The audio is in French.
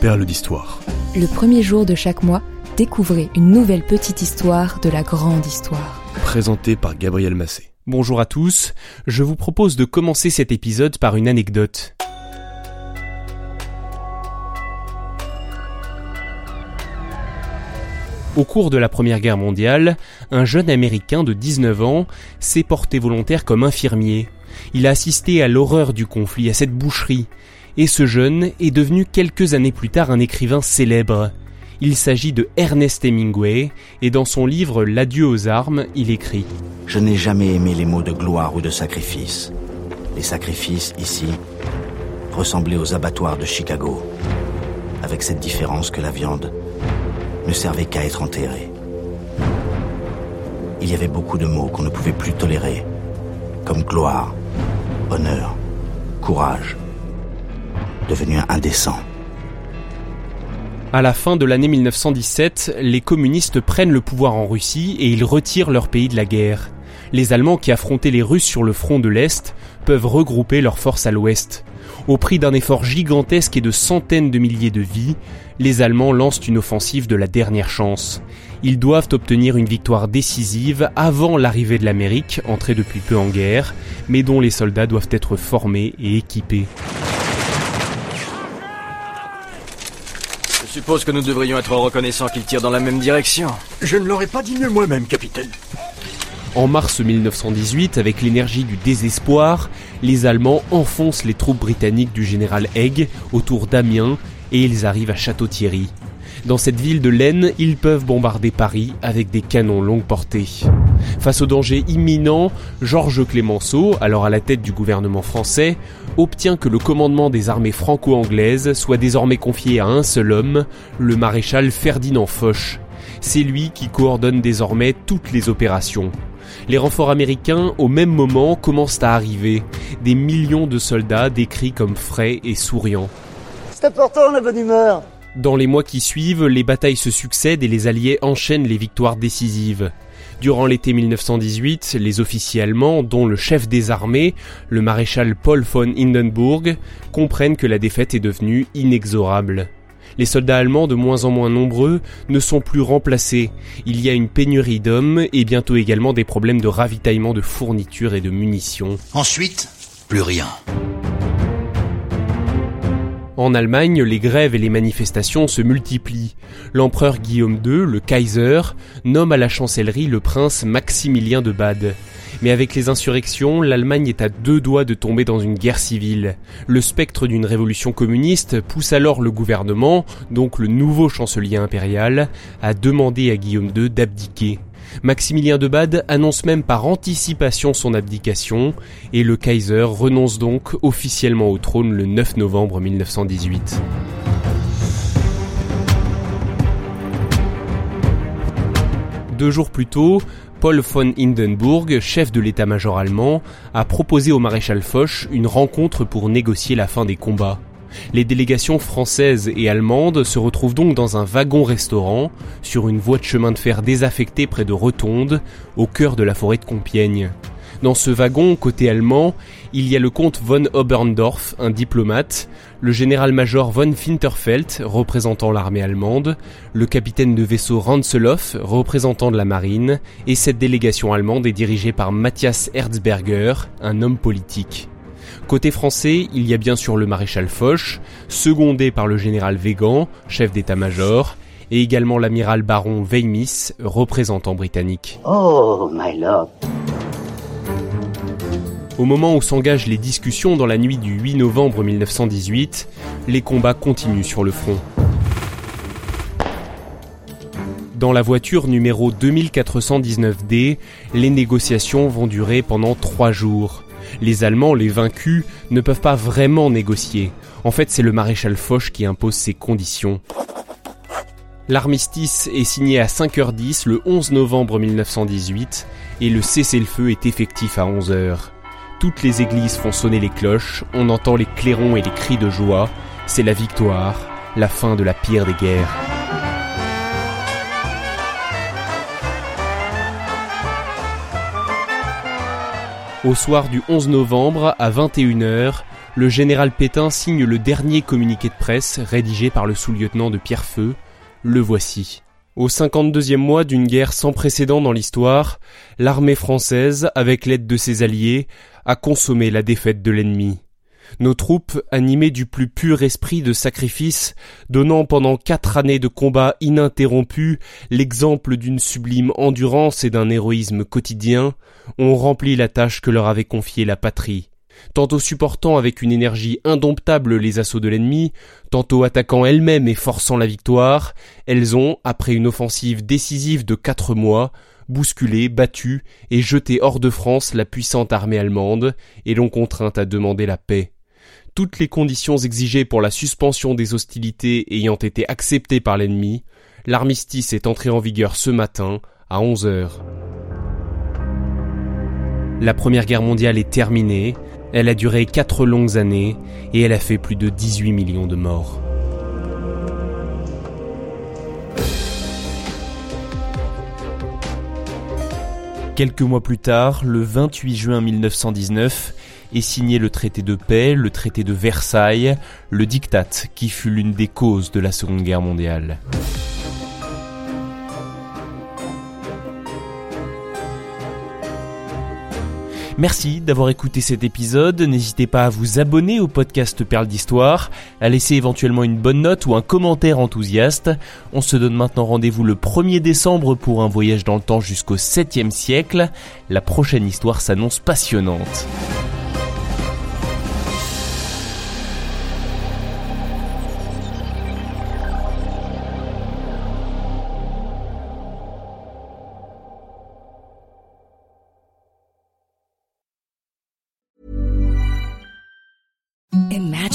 Perle d'histoire. Le premier jour de chaque mois, découvrez une nouvelle petite histoire de la grande histoire. Présenté par Gabriel Massé. Bonjour à tous, je vous propose de commencer cet épisode par une anecdote. Au cours de la Première Guerre mondiale, un jeune Américain de 19 ans s'est porté volontaire comme infirmier. Il a assisté à l'horreur du conflit, à cette boucherie, et ce jeune est devenu quelques années plus tard un écrivain célèbre. Il s'agit de Ernest Hemingway, et dans son livre L'adieu aux armes, il écrit Je n'ai jamais aimé les mots de gloire ou de sacrifice. Les sacrifices, ici, ressemblaient aux abattoirs de Chicago, avec cette différence que la viande ne servait qu'à être enterrée. Il y avait beaucoup de mots qu'on ne pouvait plus tolérer, comme gloire, honneur, courage, devenu indécent. À la fin de l'année 1917, les communistes prennent le pouvoir en Russie et ils retirent leur pays de la guerre. Les Allemands qui affrontaient les Russes sur le front de l'Est peuvent regrouper leurs forces à l'Ouest. Au prix d'un effort gigantesque et de centaines de milliers de vies, les Allemands lancent une offensive de la dernière chance. Ils doivent obtenir une victoire décisive avant l'arrivée de l'Amérique, entrée depuis peu en guerre, mais dont les soldats doivent être formés et équipés. Suppose que nous devrions être reconnaissants qu'ils tirent dans la même direction. Je ne l'aurais pas dit mieux moi-même, capitaine. En mars 1918, avec l'énergie du désespoir, les Allemands enfoncent les troupes britanniques du général Haig autour d'Amiens et ils arrivent à Château-Thierry. Dans cette ville de l'Aisne, ils peuvent bombarder Paris avec des canons longue portée. Face au danger imminent, Georges Clémenceau, alors à la tête du gouvernement français, obtient que le commandement des armées franco-anglaises soit désormais confié à un seul homme, le maréchal Ferdinand Foch. C'est lui qui coordonne désormais toutes les opérations. Les renforts américains, au même moment, commencent à arriver. Des millions de soldats décrits comme frais et souriants. C'est important la bonne humeur. Dans les mois qui suivent, les batailles se succèdent et les Alliés enchaînent les victoires décisives. Durant l'été 1918, les officiers allemands, dont le chef des armées, le maréchal Paul von Hindenburg, comprennent que la défaite est devenue inexorable. Les soldats allemands, de moins en moins nombreux, ne sont plus remplacés. Il y a une pénurie d'hommes et bientôt également des problèmes de ravitaillement de fournitures et de munitions. Ensuite, plus rien. En Allemagne, les grèves et les manifestations se multiplient. L'empereur Guillaume II, le Kaiser, nomme à la chancellerie le prince Maximilien de Bade. Mais avec les insurrections, l'Allemagne est à deux doigts de tomber dans une guerre civile. Le spectre d'une révolution communiste pousse alors le gouvernement, donc le nouveau chancelier impérial, à demander à Guillaume II d'abdiquer. Maximilien de Bade annonce même par anticipation son abdication et le Kaiser renonce donc officiellement au trône le 9 novembre 1918. Deux jours plus tôt, Paul von Hindenburg, chef de l'état-major allemand, a proposé au maréchal Foch une rencontre pour négocier la fin des combats. Les délégations françaises et allemandes se retrouvent donc dans un wagon-restaurant, sur une voie de chemin de fer désaffectée près de Rotonde, au cœur de la forêt de Compiègne. Dans ce wagon, côté allemand, il y a le comte von Oberndorf, un diplomate, le général-major von Finterfeld, représentant l'armée allemande, le capitaine de vaisseau Ranzeloff, représentant de la marine, et cette délégation allemande est dirigée par Matthias Erzberger, un homme politique. Côté français, il y a bien sûr le maréchal Foch, secondé par le général Végan, chef d'état-major, et également l'amiral baron Weymis, représentant britannique. Oh, my lord. Au moment où s'engagent les discussions dans la nuit du 8 novembre 1918, les combats continuent sur le front. Dans la voiture numéro 2419D, les négociations vont durer pendant trois jours. Les Allemands, les vaincus, ne peuvent pas vraiment négocier. En fait, c'est le maréchal Foch qui impose ses conditions. L'armistice est signé à 5h10 le 11 novembre 1918 et le cessez-le-feu est effectif à 11h. Toutes les églises font sonner les cloches, on entend les clairons et les cris de joie. C'est la victoire, la fin de la pire des guerres. Au soir du 11 novembre, à 21h, le général Pétain signe le dernier communiqué de presse rédigé par le sous-lieutenant de Pierrefeu. Le voici. Au 52e mois d'une guerre sans précédent dans l'histoire, l'armée française, avec l'aide de ses alliés, a consommé la défaite de l'ennemi. Nos troupes, animées du plus pur esprit de sacrifice, donnant pendant quatre années de combats ininterrompus l'exemple d'une sublime endurance et d'un héroïsme quotidien, ont rempli la tâche que leur avait confiée la patrie. Tantôt supportant avec une énergie indomptable les assauts de l'ennemi, tantôt attaquant elles-mêmes et forçant la victoire, elles ont, après une offensive décisive de quatre mois, bousculé, battu et jeté hors de France la puissante armée allemande, et l'ont contrainte à demander la paix toutes les conditions exigées pour la suspension des hostilités ayant été acceptées par l'ennemi, l'armistice est entré en vigueur ce matin à 11 heures. La Première Guerre mondiale est terminée, elle a duré quatre longues années et elle a fait plus de 18 millions de morts. Quelques mois plus tard, le 28 juin 1919, est signé le traité de paix, le traité de Versailles, le diktat qui fut l'une des causes de la Seconde Guerre mondiale. Merci d'avoir écouté cet épisode. N'hésitez pas à vous abonner au podcast Perles d'Histoire, à laisser éventuellement une bonne note ou un commentaire enthousiaste. On se donne maintenant rendez-vous le 1er décembre pour un voyage dans le temps jusqu'au 7e siècle. La prochaine histoire s'annonce passionnante.